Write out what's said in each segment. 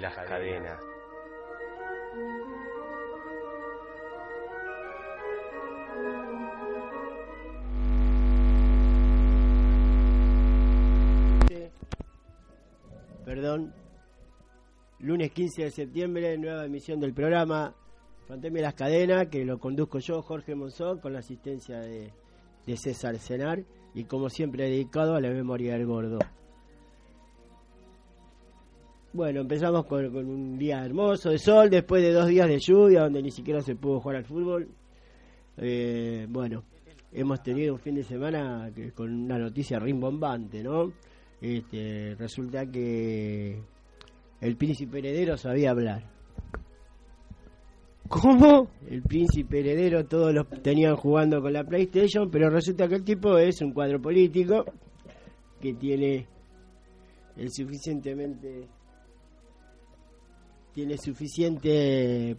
las cadenas. Perdón. Lunes 15 de septiembre, nueva emisión del programa Fantasma las cadenas, que lo conduzco yo, Jorge Monzón, con la asistencia de, de César Cenar y como siempre dedicado a la memoria del gordo. Bueno, empezamos con, un día hermoso de sol, después de dos días de lluvia, donde ni siquiera se pudo jugar al fútbol. Eh, bueno, hemos tenido un fin de semana con una noticia rimbombante, ¿no? Este, resulta que el príncipe heredero sabía hablar. ¿Cómo? El príncipe heredero, todos los tenían jugando con la PlayStation, pero resulta que el tipo es un cuadro político que tiene el suficientemente tiene suficiente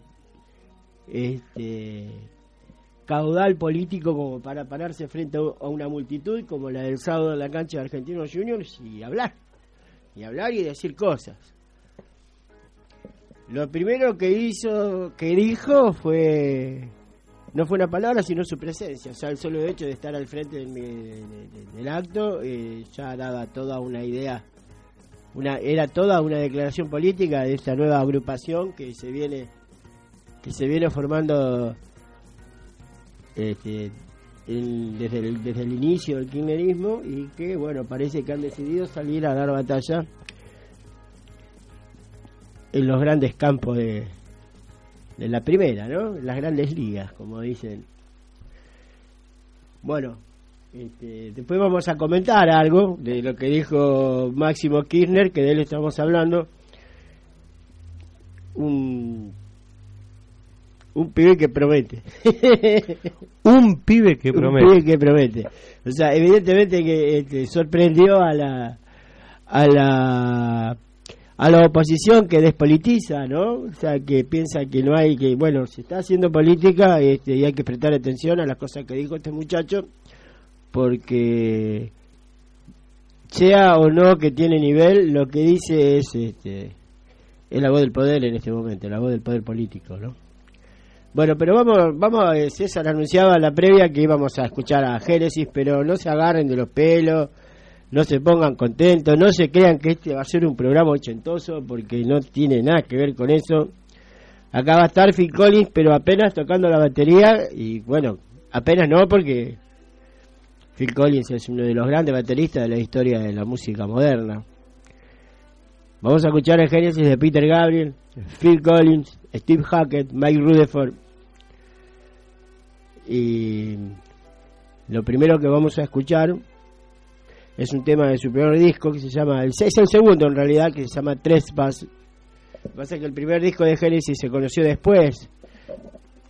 este, caudal político como para pararse frente a una multitud como la del sábado en la cancha de Argentinos Juniors y hablar, y hablar y decir cosas. Lo primero que hizo, que dijo fue, no fue una palabra, sino su presencia. O sea, el solo hecho de estar al frente del, acto eh, ya daba toda una idea una era toda una declaración política de esta nueva agrupación que se viene que se viene formando este, desde, el, desde el inicio del kirchnerismo y que bueno parece que han decidido salir a dar batalla en los grandes campos de, de la primera, ¿no? Las grandes ligas, como dicen. Bueno, este, después vamos a comentar algo de lo que dijo Máximo Kirchner, que de él estamos hablando. Un, un pibe que promete. un pibe que promete. Un pibe que promete. O sea, evidentemente que este, sorprendió a la a la a la oposición que despolitiza, ¿no? O sea, que piensa que no hay que, bueno, se está haciendo política este, y hay que prestar atención a las cosas que dijo este muchacho porque sea o no que tiene nivel, lo que dice es este es la voz del poder en este momento, la voz del poder político, ¿no? Bueno, pero vamos, vamos, César anunciaba la previa que íbamos a escuchar a Génesis, pero no se agarren de los pelos, no se pongan contentos, no se crean que este va a ser un programa ochentoso, porque no tiene nada que ver con eso. Acá va a estar Phil Collins, pero apenas tocando la batería, y bueno, apenas no, porque Phil Collins es uno de los grandes bateristas de la historia de la música moderna. Vamos a escuchar el Génesis de Peter Gabriel, Phil Collins, Steve Hackett, Mike Rutherford. Y lo primero que vamos a escuchar es un tema de su primer disco que se llama, es el segundo en realidad, que se llama Trespass. Lo que pasa es que el primer disco de Genesis se conoció después,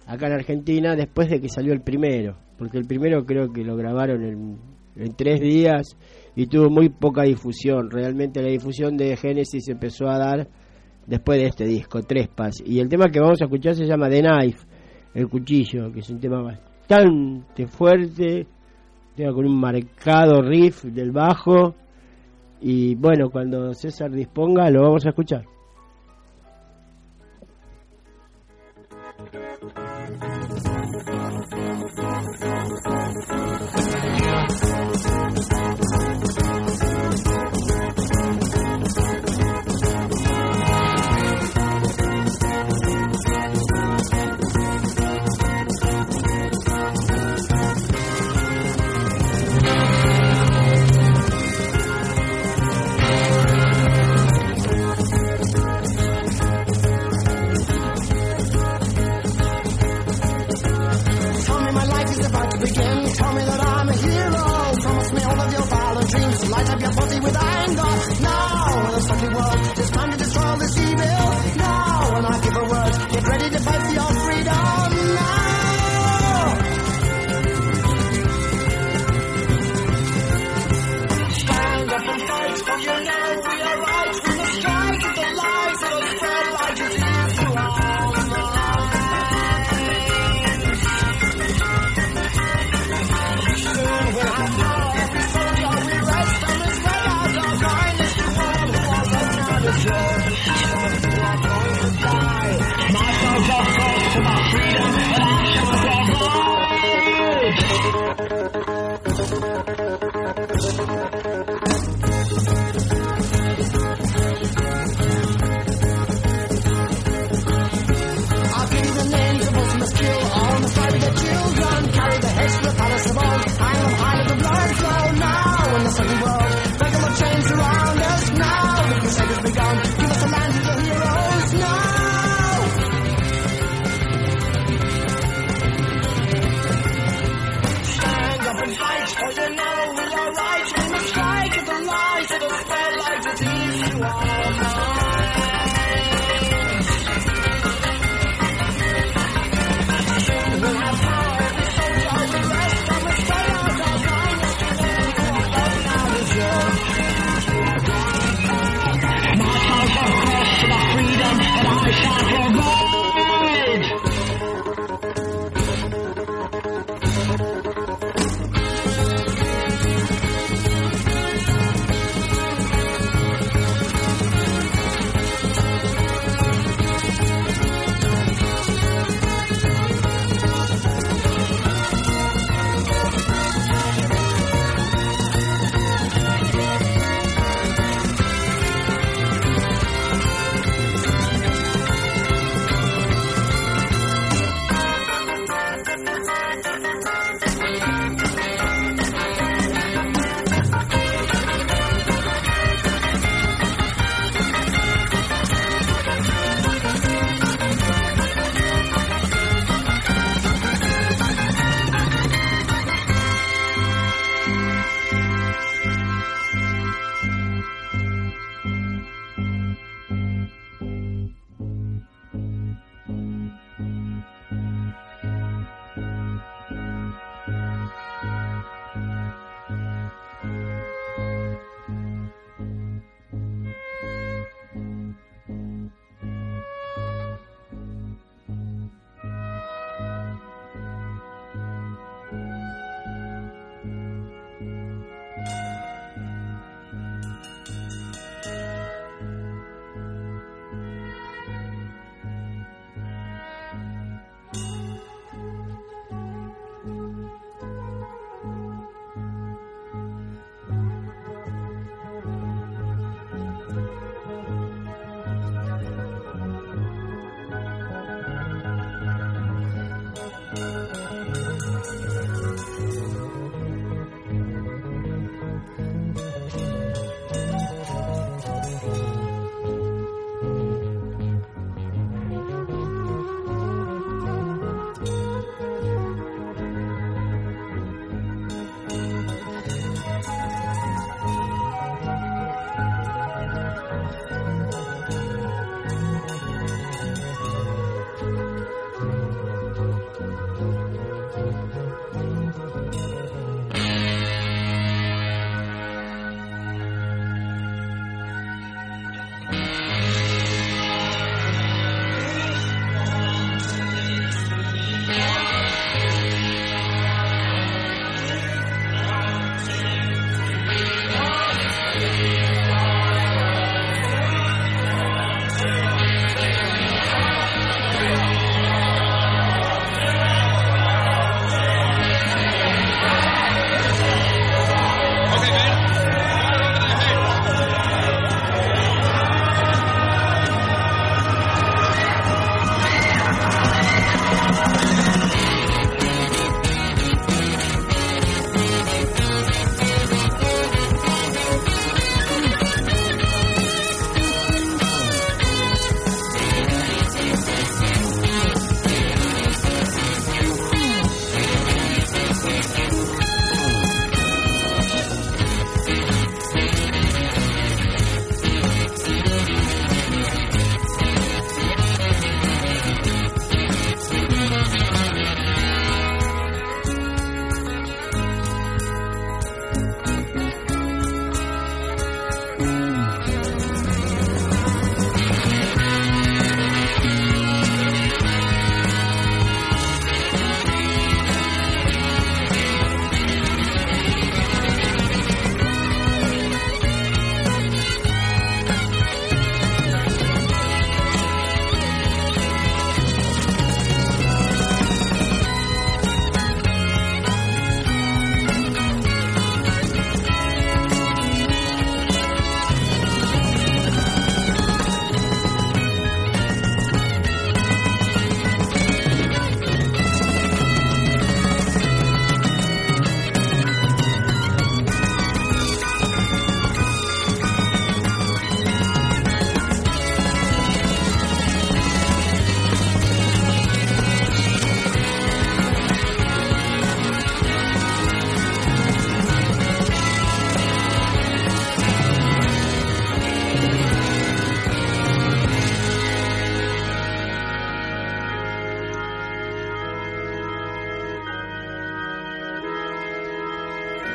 acá en Argentina, después de que salió el primero porque el primero creo que lo grabaron en, tres días y tuvo muy poca difusión. Realmente la difusión de Genesis empezó a dar después de este disco, Trespas. Y el tema que vamos a escuchar se llama The Knife, el cuchillo, que es un tema bastante fuerte, con un marcado riff del bajo. Y bueno, cuando César disponga lo vamos a escuchar.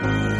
Bye.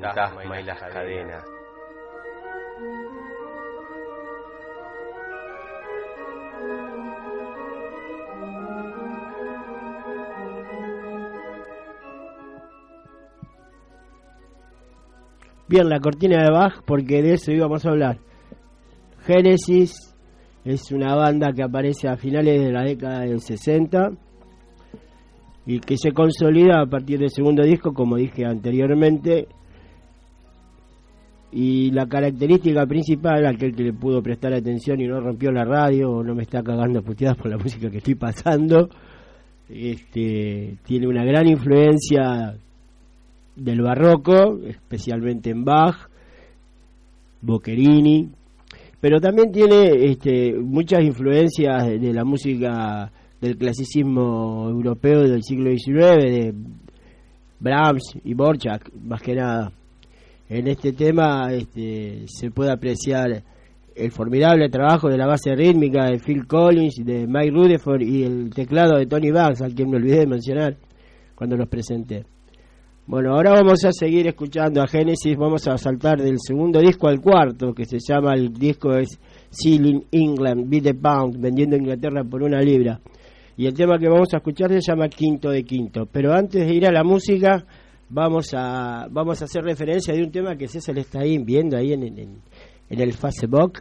Fantasma y las cadenas. Bien, la cortina de Bach, porque de eso íbamos a hablar. Génesis es una banda que aparece a finales de la década del 60 y que se consolida a partir del segundo disco, como dije anteriormente. Y la característica principal, aquel que le pudo prestar atención y no rompió la radio o no me está cagando puteadas por la música que estoy pasando, este, tiene una gran influencia del barroco, especialmente en Bach, Boccherini, pero también tiene este, muchas influencias de, la música del clasicismo europeo del siglo XIX, de Brahms y Borchak, más que nada. En este tema este, se puede apreciar el formidable trabajo de la base rítmica de Phil Collins, de Mike Rutherford y el teclado de Tony Banks, al quien me olvidé de mencionar cuando los presenté. Bueno, ahora vamos a seguir escuchando a Genesis, vamos a saltar del segundo disco al cuarto, que se llama, el disco es Sealing England, Beat the Pound, vendiendo Inglaterra por una libra. Y el tema que vamos a escuchar se llama Quinto de Quinto. Pero antes de ir a la música, vamos a vamos a hacer referencia de un tema que César está ahí viendo ahí en, en, en el Facebook,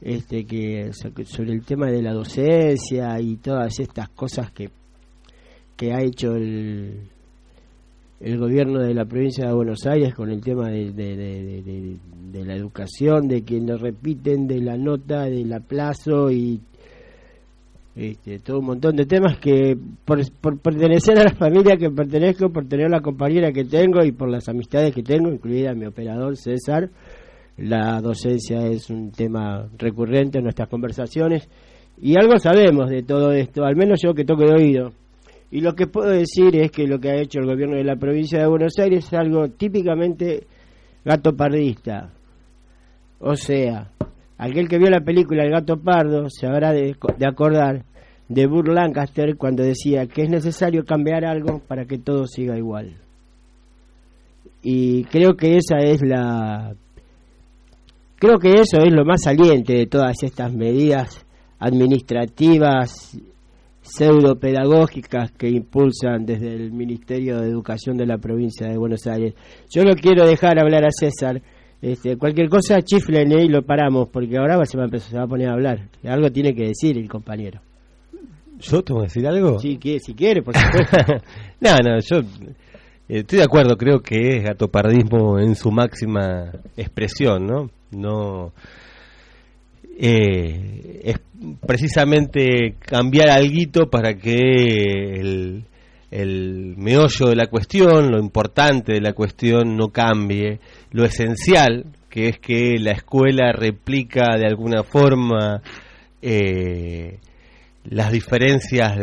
este, que, sobre el tema de la docencia y todas estas cosas que, que ha hecho el el gobierno de la provincia de Buenos Aires con el tema de, de, la educación, de que nos repiten de la nota, del aplazo y este, todo un montón de temas que por, pertenecer a la familia que pertenezco, por tener la compañera que tengo y por las amistades que tengo, incluida mi operador César, la docencia es un tema recurrente en nuestras conversaciones y algo sabemos de todo esto, al menos yo que toco de oído y lo que puedo decir es que lo que ha hecho el gobierno de la provincia de Buenos Aires es algo típicamente gato pardista. O sea, aquel que vio la película El gato pardo se habrá de, acordar de Burr Lancaster cuando decía que es necesario cambiar algo para que todo siga igual. Y creo que esa es la creo que eso es lo más saliente de todas estas medidas administrativas pseudo pedagógicas que impulsan desde el Ministerio de Educación de la provincia de Buenos Aires. Yo lo quiero dejar hablar a César. Este, cualquier cosa chiflen y lo paramos, porque ahora se va, a empezar, se va a poner a hablar. Algo tiene que decir el compañero. ¿Yo tengo que decir algo? Sí, que, si quiere, por supuesto. no, no, yo eh, estoy de acuerdo, creo que es gatopardismo en su máxima expresión, ¿no? No eh, es precisamente cambiar algo para que el, el meollo de la cuestión, lo importante de la cuestión no cambie, lo esencial, que es que la escuela replica de alguna forma eh, las diferencias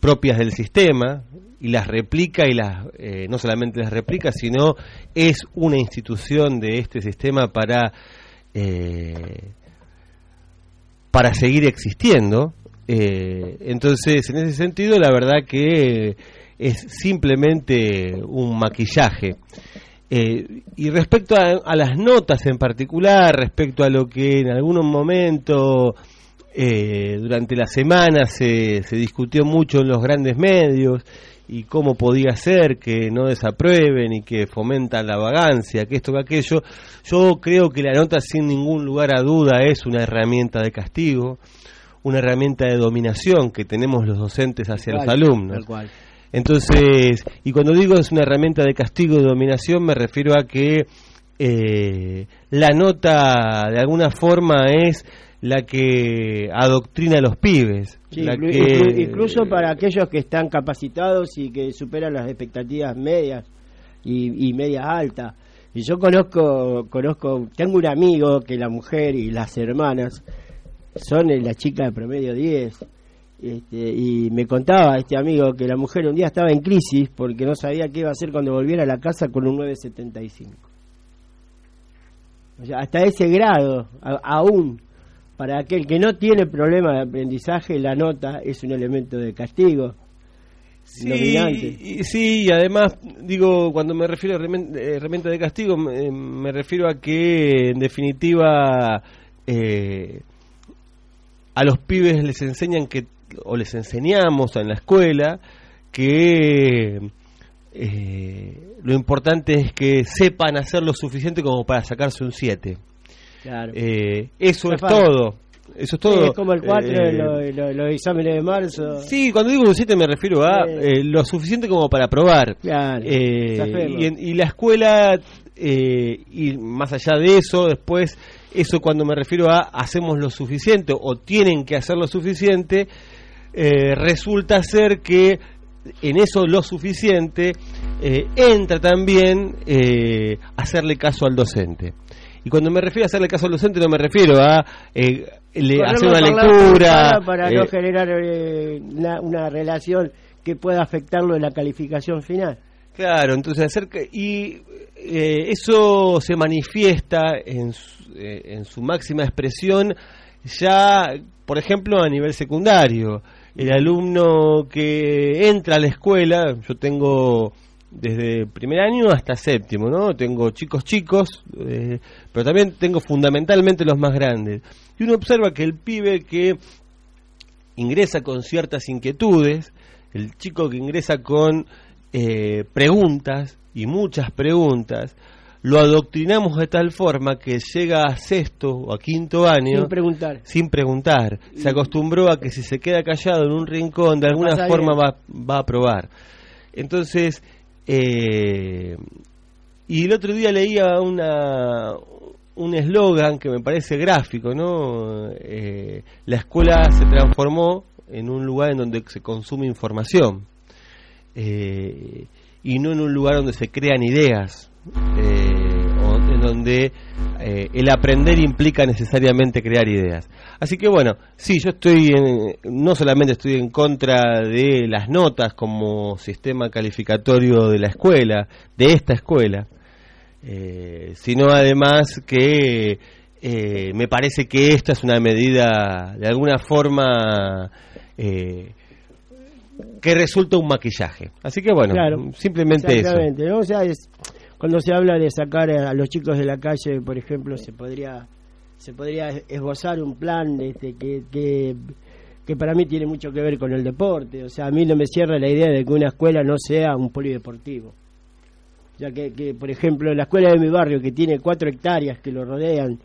propias del sistema y las replica y las eh, no solamente las replica, sino es una institución de este sistema para eh, para seguir existiendo. Eh, entonces, en ese sentido, la verdad que es simplemente un maquillaje. Eh, y respecto a, las notas en particular, respecto a lo que en algún momento eh, durante la semana se, se discutió mucho en los grandes medios, y cómo podía ser que no desaprueben y que fomentan la vagancia, que esto, que aquello. Yo creo que la nota sin ningún lugar a duda es una herramienta de castigo, una herramienta de dominación que tenemos los docentes hacia los alumnos. Entonces, y cuando digo es una herramienta de castigo y dominación, me refiero a que eh, la nota de alguna forma es la que adoctrina a los pibes. Incluso para aquellos que están capacitados y que superan las expectativas medias y, y medias altas. Y yo conozco, conozco, tengo un amigo que la mujer y las hermanas son la chica de promedio 10. Este, y me contaba este amigo que la mujer un día estaba en crisis porque no sabía qué iba a hacer cuando volviera a la casa con un 975. O sea, hasta ese grado, aún para aquel que no tiene problema de aprendizaje, la nota es un elemento de castigo. dominante. Y, sí, y además, digo, cuando me refiero a herramienta de castigo, me, refiero a que, en definitiva, eh, a los pibes les enseñan que, o les enseñamos en la escuela, que eh, lo importante es que sepan hacer lo suficiente como para sacarse un 7. Claro. Eh, eso es todo. Eso es todo. es como el 4, eh, los exámenes de marzo. Sí, cuando digo un 7 me refiero a lo suficiente como para probar. Claro. Y, y, la escuela, y más allá de eso, después, eso cuando me refiero a hacemos lo suficiente o tienen que hacer lo suficiente, resulta ser que en eso lo suficiente, eh, entra también eh, hacerle caso al docente. Y cuando me refiero a hacerle caso al docente no me refiero a eh, hacer una lectura... Para no generar una, relación que pueda afectarlo en la calificación final. Claro, entonces hacer y eso se manifiesta en en su máxima expresión ya, por ejemplo, a nivel secundario el alumno que entra a la escuela, yo tengo desde primer año hasta séptimo, ¿no? Tengo chicos chicos, eh, pero también tengo fundamentalmente los más grandes. Y uno observa que el pibe que ingresa con ciertas inquietudes, el chico que ingresa con eh, preguntas y muchas preguntas, lo adoctrinamos de tal forma que llega a sexto o a quinto año sin preguntar. Sin preguntar. Se acostumbró a que si se queda callado en un rincón, de alguna forma va, va, a probar. Entonces, eh, y el otro día leía una, un eslogan que me parece gráfico, ¿no? Eh, la escuela se transformó en un lugar en donde se consume información eh, y no en un lugar donde se crean ideas. Eh, donde eh, el aprender implica necesariamente crear ideas. Así que bueno, sí, yo estoy no solamente estoy en contra de las notas como sistema calificatorio de la escuela, de esta escuela, eh, sino además que me parece que esta es una medida de alguna forma que resulta un maquillaje. Así que bueno, simplemente eso. O sea, es, cuando se habla de sacar a los chicos de la calle, por ejemplo, se podría se podría esbozar un plan este, que, que, para mí tiene mucho que ver con el deporte. O sea, a mí no me cierra la idea de que una escuela no sea un polideportivo. Ya que, que, por ejemplo, la escuela de mi barrio, que tiene cuatro hectáreas que lo rodean,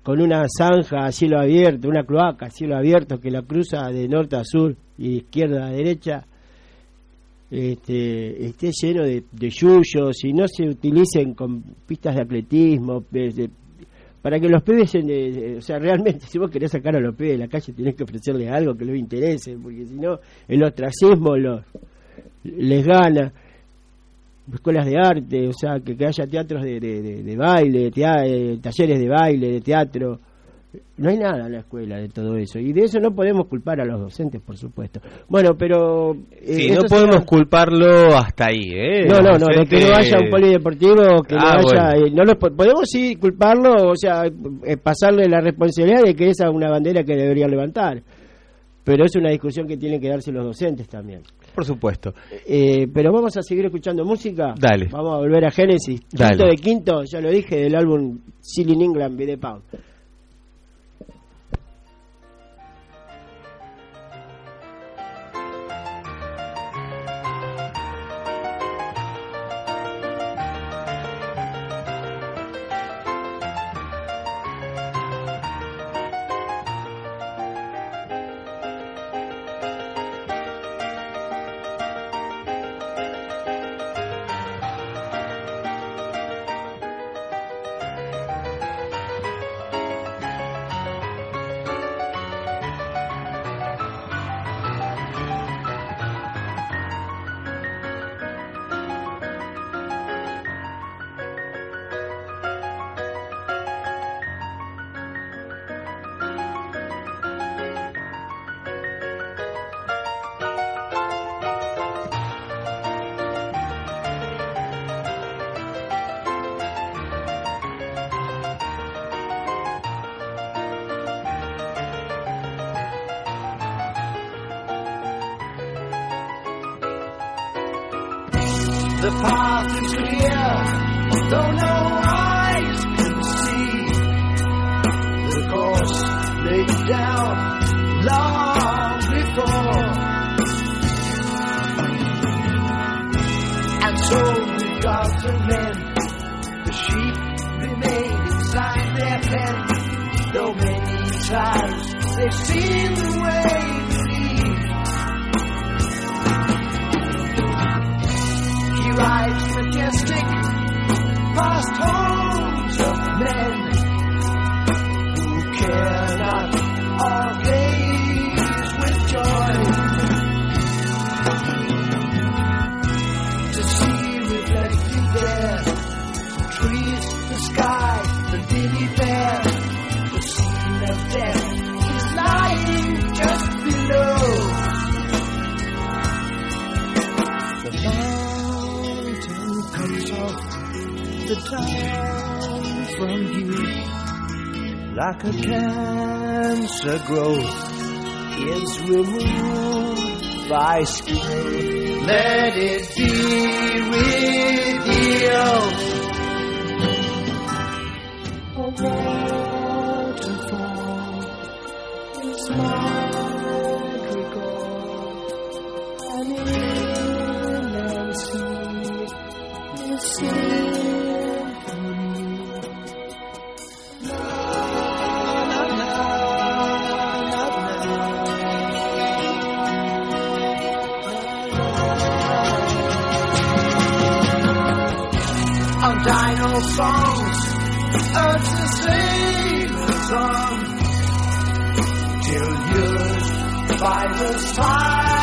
con una zanja a cielo abierto, una cloaca a cielo abierto que la cruza de norte a sur y de izquierda a derecha, este, esté lleno de, de yuyos y no se utilicen con pistas de atletismo, para que los pibes, o sea, realmente si vos querés sacar a los pibes de la calle tenés que ofrecerles algo que les interese, porque si no el ostracismo los, les gana. Escuelas de arte, o sea, que, haya teatros de, de, de, baile, eh, talleres de baile, de teatro, no hay nada en la escuela de todo eso. Y de eso no podemos culpar a los docentes, por supuesto. Bueno, pero... Eh, sí, no podemos culparlo hasta ahí, ¿eh? No, no, no, de que no haya un polideportivo, que no ah, haya... Eh, no lo, podemos sí culparlo, o sea, eh, pasarle la responsabilidad de que esa es una bandera que debería levantar. Pero es una discusión que tienen que darse los docentes también. Por supuesto. pero vamos a seguir escuchando música. Dale. Vamos a volver a Génesis. Quinto de quinto, ya lo dije, del álbum Silly England, Be the Pound. The path is clear, though no eyes can see. The course laid down long before. And so the gods and men, the sheep remain inside their pen. Though many times they've seen the way from you like a cancer growth is removed by skill. Let it be you. Dino songs, earth to sing the song till you're by the side.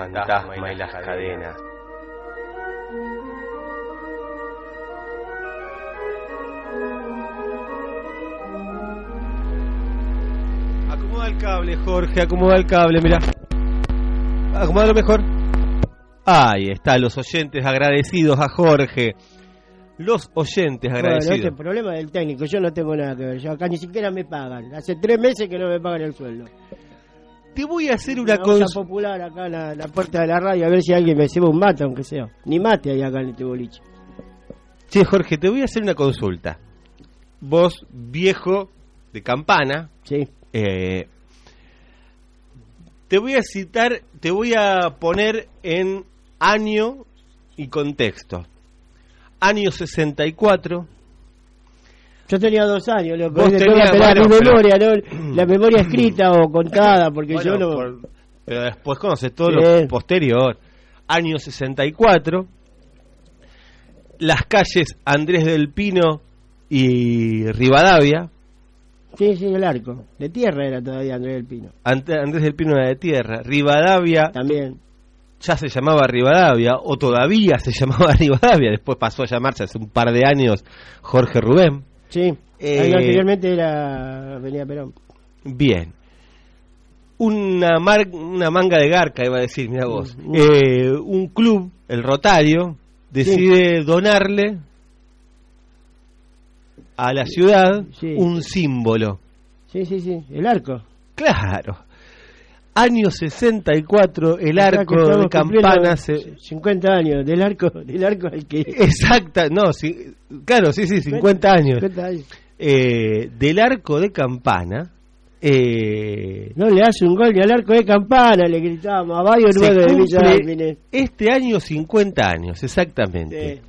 Fantasma y las cadenas. Acomoda el cable, Jorge, acomoda el cable, mira. Acomódalo mejor. Ahí está, los oyentes agradecidos a Jorge. Los oyentes Bueno, agradecidos. este problema del técnico, yo no tengo nada que ver. Yo acá ni siquiera me pagan. Hace tres meses que no me pagan el sueldo. Te voy a hacer una olla cosa. popular acá la, la puerta de la radio, a ver si alguien me ceba un mate, aunque sea. Ni mate hay acá en este boliche. Che, Jorge, te voy a hacer una consulta. Vos, viejo de campana, Sí. eh, te voy a citar, te voy a poner en año y contexto. Año 64. Yo tenía dos años, loco. Vos tenías, bueno, mi pero- memoria, ¿no? La memoria escrita o contada, porque Bueno, yo no... por- pero después conoces todo Sí. lo posterior. Año 64. Las calles Andrés del Pino y Rivadavia. Sí, sí, el arco. De tierra era todavía Andrés del Pino. Ante- Andrés del Pino era de tierra. Rivadavia También. ya se llamaba Rivadavia, o todavía se llamaba Rivadavia, después pasó a llamarse hace un par de años Jorge Rubén. Sí. Eh, Ahí anteriormente era Avenida Perón. Bien. Una, mar- una manga de garca, iba a decir, mira vos. Mm. Eh, un club, el Rotario, decide donarle a la ciudad Sí. un símbolo. Sí, sí, sí. El arco. Claro. Año 64, el arco de campana se, 50 años. Del arco, del arco al que... Exacta, no, sí, claro, sí, sí, 50 años. 50 años. Eh, del arco de campana, eh, No le hace un gol ni al arco de campana, le gritábamos a Bayo se 9 de Villa este año 50 años, exactamente. Sí.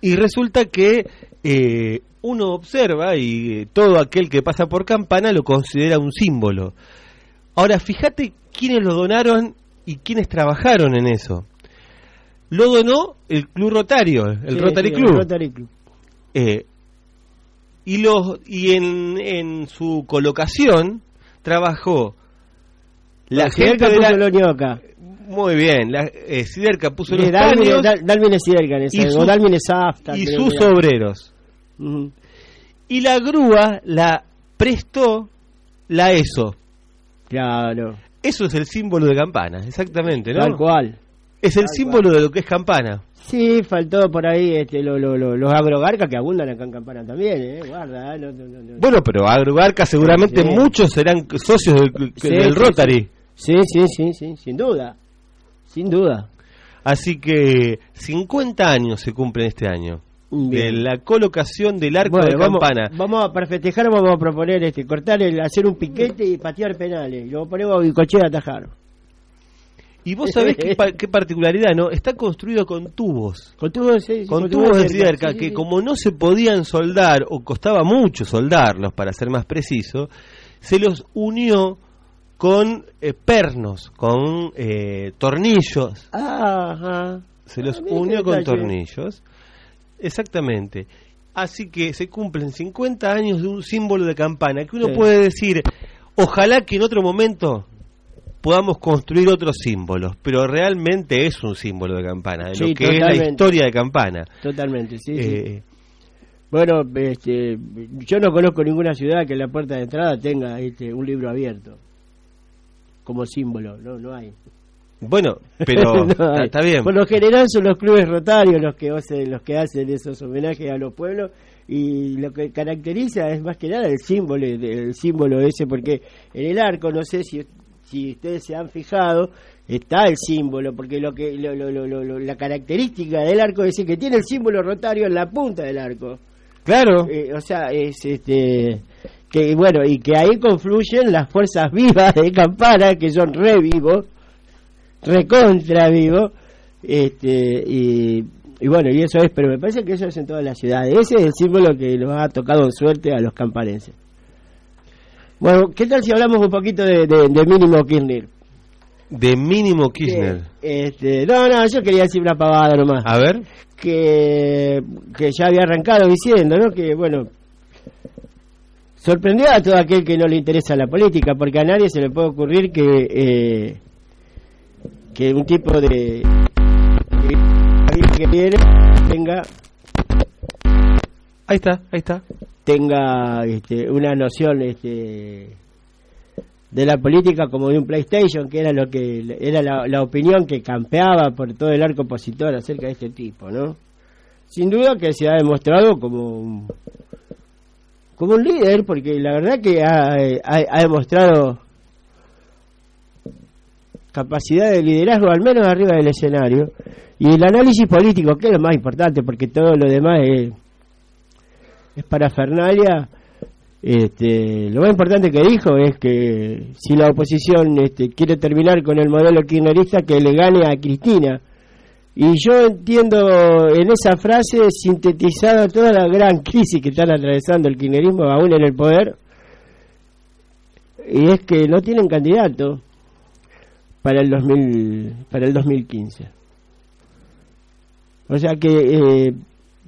Y resulta que eh, uno observa y eh, todo aquel que pasa por campana lo considera un símbolo. Ahora, fíjate quiénes lo donaron y quiénes trabajaron en eso. Lo donó el Club Rotario, el Sí, Rotary Club. el Rotary Club. Eh, y los y en, en su colocación trabajó la La gente de la, muy bien la eh, Siderca puso Sí, los Dálmine, paños Siderca en y sus- y que obreros y la grúa la prestó la ESO Claro, eso es el símbolo de campana exactamente ¿no? tal cual. es el Tal símbolo de lo que es campana Sí, faltó por ahí este, lo, lo, lo- los agrogarcas que abundan acá en Campana también, ¿eh? Guarda, ¿eh? No, no, no, no. bueno pero Agrobarca seguramente Sí. muchos serán socios del, Sí, del sí, Rotary Sí, sí, sí, sí, sin duda. Sin duda. Así que 50 años se cumplen este año de la colocación del arco Bueno, de vamos, campana. vamos a, para festejar vamos a proponer este cortar el hacer un piquete y patear penales. Y luego ponemos a Bicochea a atajar. Y vos sabés qué, pa- qué particularidad, ¿no? Está construido con tubos. Con tubos, sí, Con tubos de cerca, sí, sí, que como no se podían soldar, o costaba mucho soldarlos, para ser más preciso, se los unió con eh, pernos, con eh, tornillos. Ajá. Se los Ah, unió con detalle. tornillos. Exactamente. Así que se cumplen 50 años de un símbolo de campana, que uno Sí. puede decir, ojalá que en otro momento podamos construir otros símbolos, pero realmente es un símbolo de campana, de Sí, lo que es la historia de campana. Totalmente, sí, sí. Eh, Bueno, este, yo no conozco ninguna ciudad que en la puerta de entrada tenga este, un libro abierto como símbolo, no, no hay. Bueno, pero No está, bien. Por lo general son los clubes rotarios los que hacen, los que hacen esos homenajes a los pueblos y lo que caracteriza es más que nada el símbolo, el símbolo ese, porque en el arco, no sé si, si ustedes se han fijado, está el símbolo, porque lo que lo- lo- lo- lo- lo- la característica del arco es que tiene el símbolo rotario en la punta del arco. Claro. Eh, o sea, es este que bueno, y que ahí confluyen las fuerzas vivas de Campana, que son re vivos, recontra vivos, este, y, y bueno, y eso es, pero me parece que eso es en todas las ciudades. Ese es el símbolo que nos ha tocado en suerte a los camparenses. Bueno, ¿qué tal si hablamos un poquito de, de, de Mínimo Kirchner? De mínimo Kirchner. Que, este, no, no, yo quería decir una pavada nomás. A ver. que, que ya había arrancado diciendo, ¿no? Que, bueno, sorprendió a todo aquel que no le interesa la política, porque a nadie se le puede ocurrir que, eh, que un tipo de que viene tenga Ahí está, ahí está. tenga este, una noción este, de la política como de un PlayStation, que era lo que era la, la opinión que campeaba por todo el arco opositor acerca de este tipo, ¿no? Sin duda que se ha demostrado como un, como un líder, porque la verdad que ha, ha- ha demostrado capacidad de liderazgo, al menos arriba del escenario, y el análisis político, que es lo más importante, porque todo lo demás es es parafernalia. Este, lo más importante que dijo es que si la oposición este, quiere terminar con el modelo kirchnerista, que le gane a Cristina. Y yo entiendo en esa frase sintetizada toda la gran crisis que están atravesando el kirchnerismo aún en el poder. Y es que no tienen candidato para el 2000, para el 2015. O sea que eh,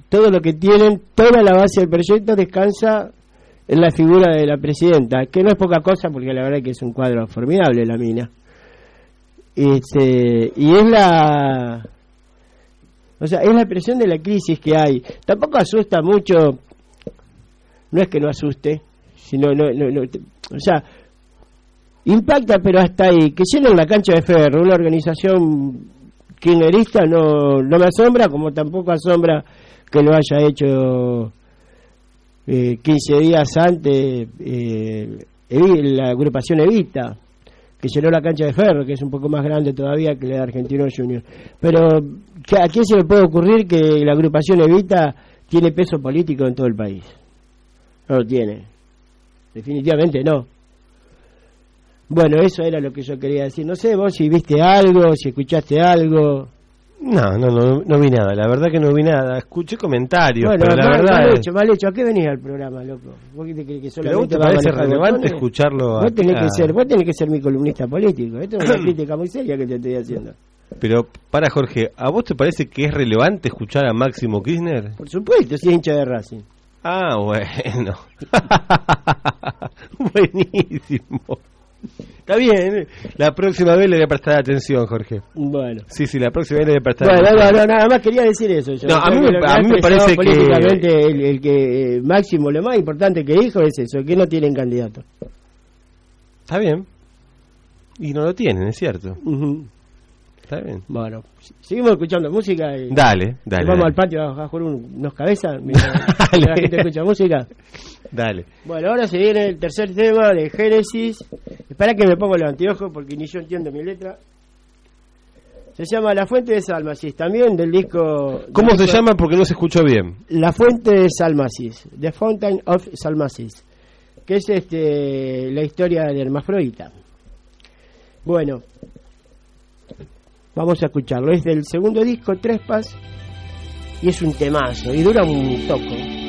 todo lo que tienen, toda la base del proyecto descansa en la figura de la presidenta, que no es poca cosa porque la verdad que es un cuadro formidable la mina. Este, y es la o sea, es la presión de la crisis que hay. Tampoco asusta mucho, no es que no asuste, sino, no, no, no, o sea, impacta, pero hasta ahí. Que llenen la cancha de Ferro, una organización kirchnerista, no, no me asombra, como tampoco asombra que lo haya hecho eh, 15 días antes eh, la agrupación Evita, que llenó la cancha de Ferro, que es un poco más grande todavía que la de Argentino Junior. Pero, ¿qué- ¿a quién se le puede ocurrir que la agrupación Evita tiene peso político en todo el país? No lo tiene. Definitivamente no. Bueno, eso era lo que yo quería decir. No sé vos si viste algo, si escuchaste algo. No, no, no, no vi nada. La verdad que no vi nada. Escuché comentarios, Bueno, pero la mal, verdad. mal hecho, mal hecho. ¿A qué venís al programa, loco? ¿Vos qué te crees que ¿Pero a vos solamente te parece relevante escucharlo Vos tenés que ser, vos tenés que ser mi columnista político. Esto es una crítica muy seria que te estoy haciendo. Pero, para Jorge, ¿a vos te parece que es relevante escuchar a Máximo Kirchner? Por supuesto, si es hincha de Racing. Ah, bueno. Buenísimo. Está bien. La próxima vez le voy a prestar atención, Jorge. Bueno. Sí, sí, la próxima vez le voy a prestar Bueno, atención. no, no, nada más quería decir eso. Yo No, a mí a mí me parece que- el, el que eh, máximo, lo más importante que dijo es eso, que no tienen candidato. Está bien. Y no lo tienen, es cierto. Ujú. Está bien. Bueno, seguimos escuchando música y Dale, dale. vamos dale. al patio a jugar un- unos cabezas mientras la gente escucha música. Dale. Bueno, ahora se viene el tercer tema de Génesis. Espera que me pongo los anteojos porque ni yo entiendo mi letra. Se llama La Fuente de Salmasis, también del disco... ¿Cómo del se disco- llama? Porque no se escuchó bien. La Fuente de Salmasis, The Fountain of Salmasis, que es este la historia de Hermafrodita. Bueno, vamos a escucharlo. Es del segundo disco, Trespas, y es un temazo, y dura un toco.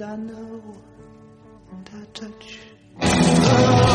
And I know, and I touch.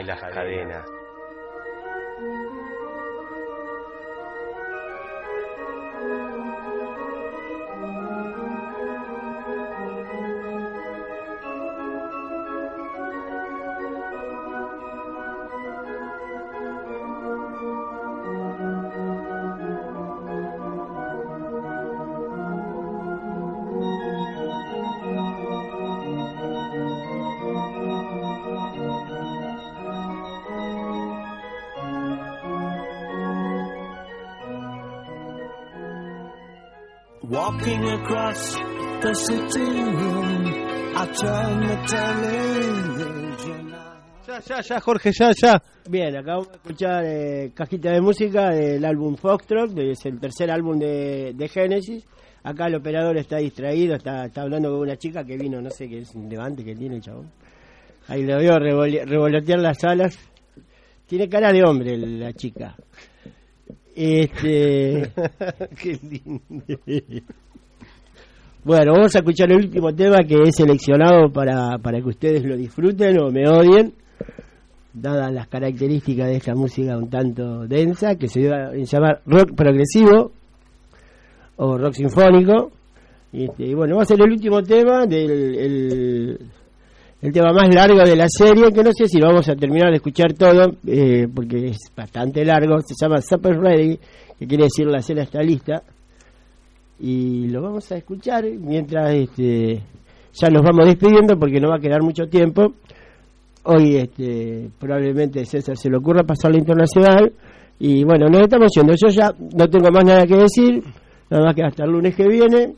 Y las cadenas. Walking across the sitting room, I turn the television on. Ya, ya, ya, Jorge, ya, ya. Bien, acabamos de escuchar eh, Cajita de Música del álbum Foxtrot, que es el tercer álbum de, de Genesis. Acá el operador está distraído, está, está hablando con una chica que vino, no sé qué es un levante que tiene el chabón. Ahí lo veo revole- revolotear las alas. Tiene cara de hombre la chica. Este. Qué lindo. Bueno, vamos a escuchar el último tema que he seleccionado para, para que ustedes lo disfruten o me odien, dadas las características de esta música un tanto densa, que se va a llamar rock progresivo o rock sinfónico. Y, este, y bueno, va a ser el último tema del el, el tema más largo de la serie, que no sé si vamos a terminar de escuchar todo, eh, porque es bastante largo. Se llama Supper Ready, que quiere decir la cena está lista y lo vamos a escuchar mientras este, ya nos vamos despidiendo porque no va a quedar mucho tiempo. Hoy este, probablemente César se le ocurra pasar la internacional y bueno, nos estamos yendo. Yo ya no tengo más nada que decir, nada más que hasta el lunes que viene.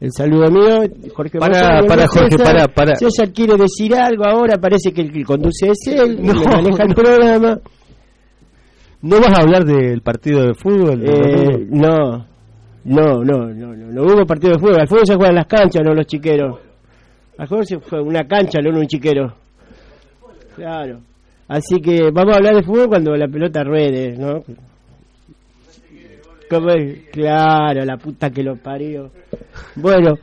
El saludo mío, Jorge Para, para, Jorge, para, para. César quiere decir algo ahora, parece que el que conduce es él, No, maneja el programa. ¿No vas a hablar del partido de fútbol? Eh, no, no, no, no, no, no hubo partido de fútbol. Al fútbol se juega en las canchas, no los chiqueros. Al fútbol se juega una cancha, no un chiquero. Claro. Así que vamos a hablar de fútbol cuando la pelota ruede, ¿no? Claro, la puta que lo parió. Bueno.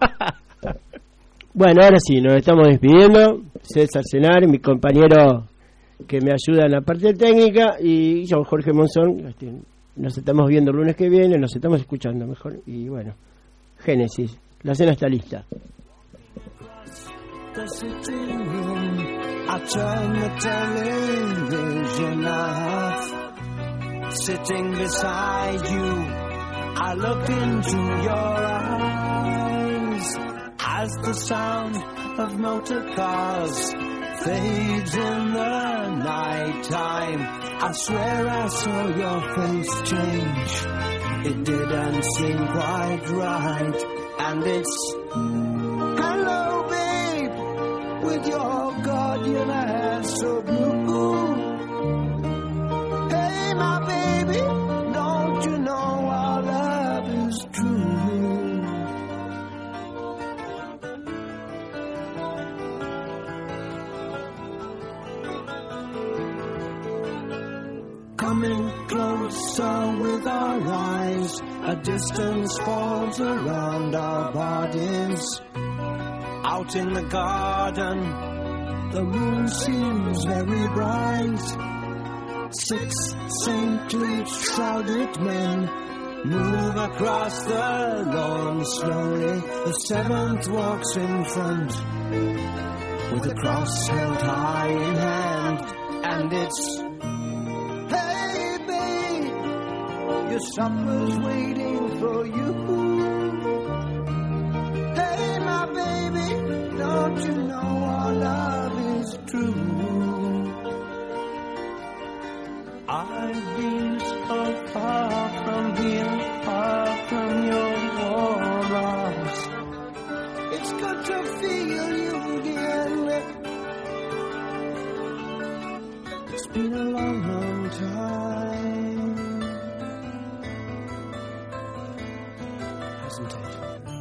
Bueno, ahora sí, nos estamos despidiendo. César Cenar, mi compañero que me ayuda en la parte técnica, y yo, Jorge Monzón. este, nos estamos viendo el lunes que viene, nos estamos escuchando mejor. Y bueno, Génesis, la cena está lista. Sitting beside you, I look into your eyes as the sound of motor cars fades in the night time. I swear I saw your face change. It didn't seem quite right, and it's Hello, babe, with your guardian eyes so blue. My baby, don't you know our love is true? Coming closer with our eyes, a distance falls around our bodies. Out in the garden, the moon seems very bright. Six saintly shrouded men move across the lawn slowly. The seventh walks in front with a cross held high in hand, and it's Hey, babe, your supper's waiting for you. Hey, my baby, don't you know our love is true? I've been so far from here, far from your warm arms. It's good to feel you again. It's been a long, long time. Hasn't it?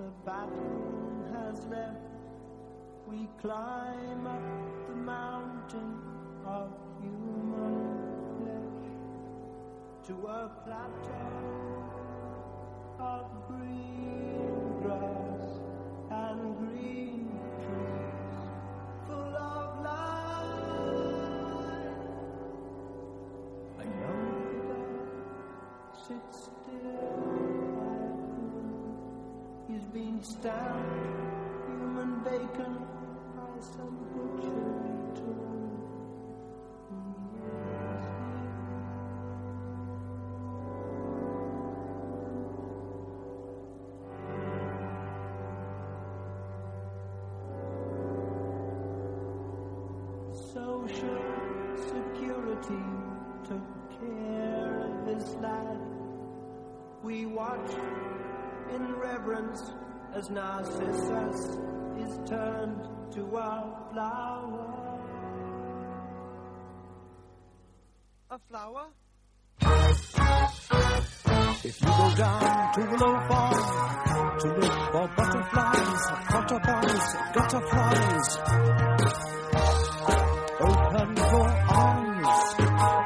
the battle has left. we climb up the mountain of human flesh to a plateau of breeze. down, human bacon by some butchery tool. Social security took care of his life. We watched in reverence as Narcissus is turned to a flower. A flower? If you go down to the low farm to look for butterflies, butterflies, butterflies, open your eyes.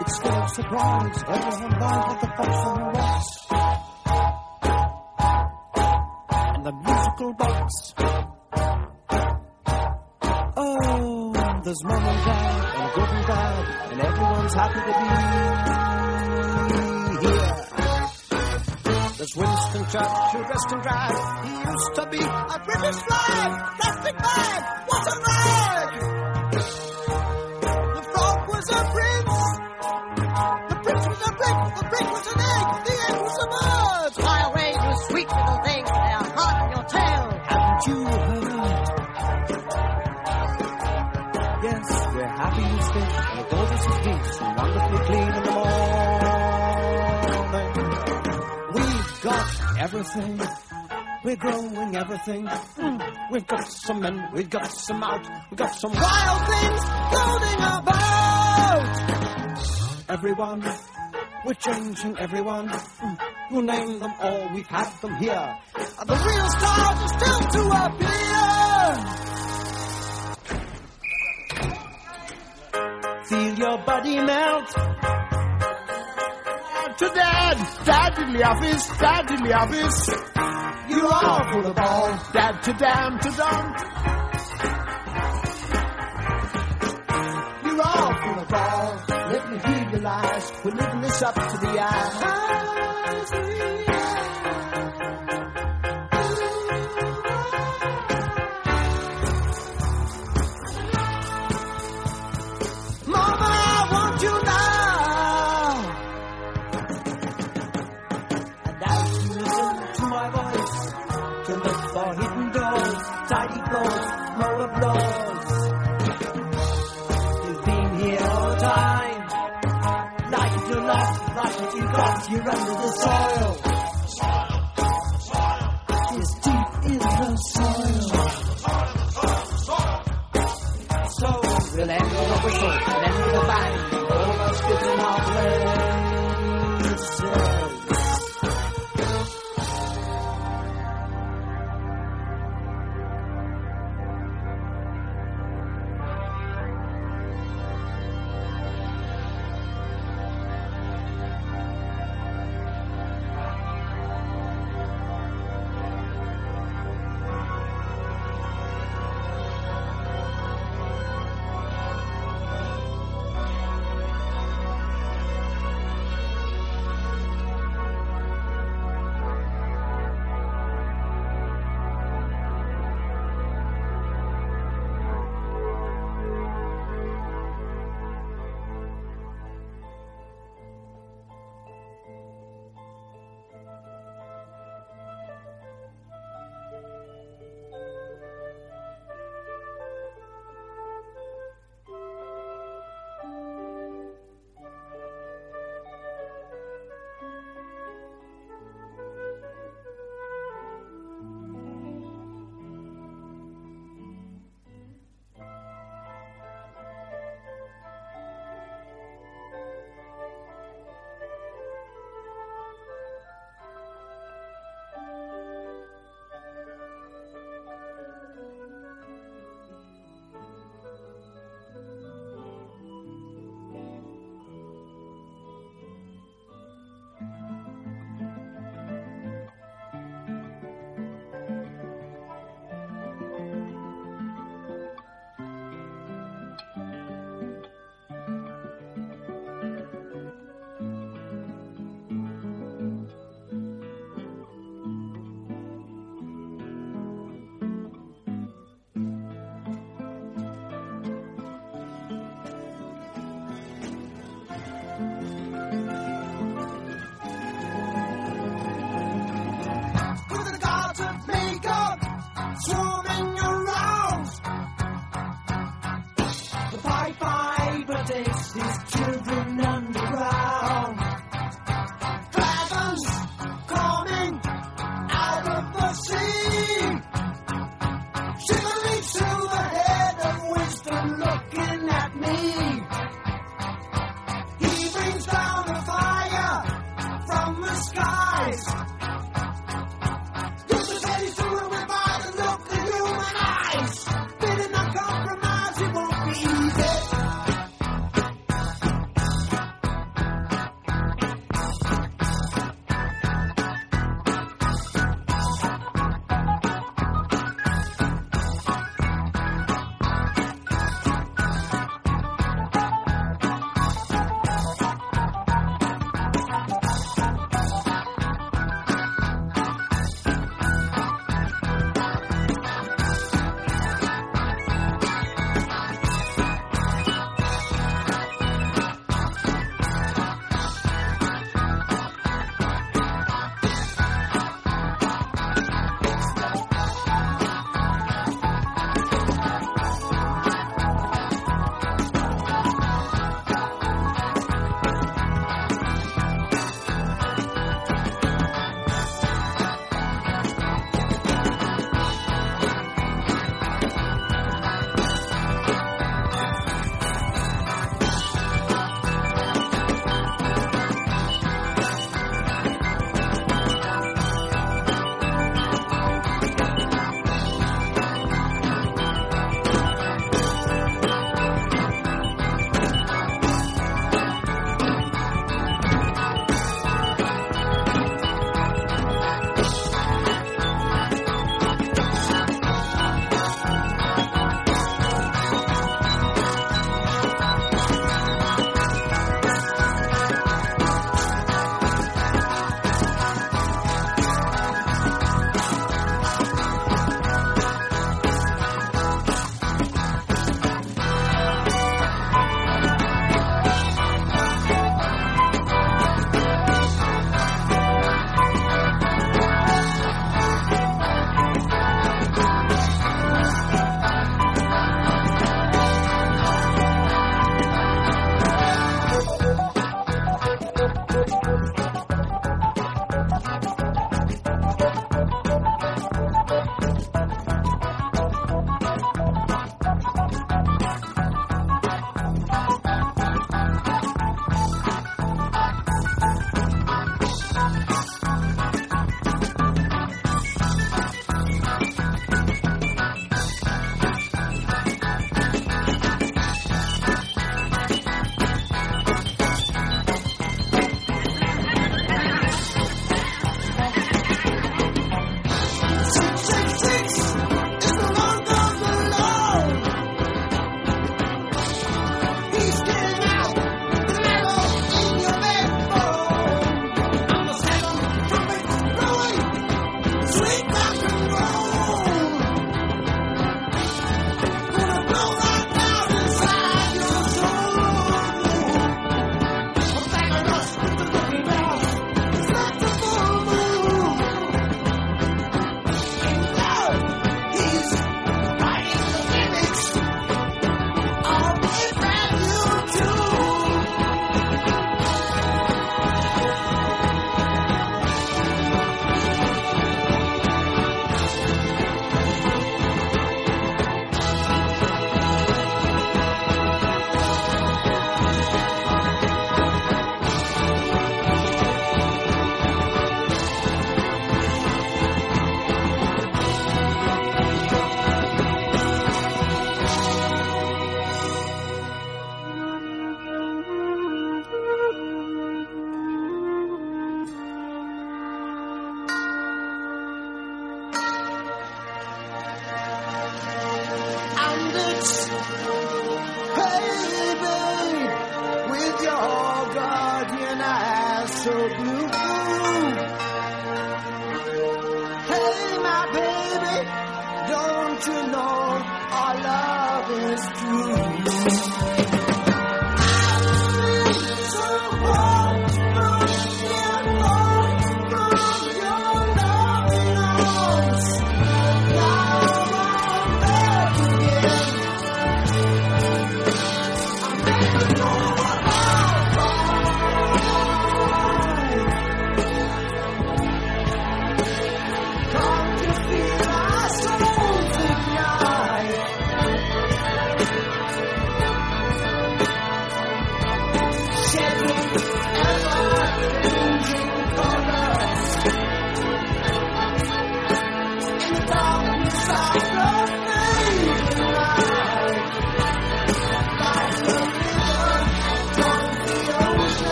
It's no surprise everyone lies at the bottom west. There's mom and dad, and good and bad, and everyone's happy to be here. There's Winston Churchill dressed in drag. He used to be a British flag. Plastic bag. Everything. We're growing everything. Mm, We've got some men, we've got some out, we've got some wild things floating about. Everyone, we're changing everyone. Mm, We'll name them all, we've had them here. And the real stars are still to appear. Feel your body melt. To dad, dad in the office, dad in the office. You are full of ball, dad to damn to done. You are full of ball. Let me hear your lies. We're living this up to the eyes. You're under the soil.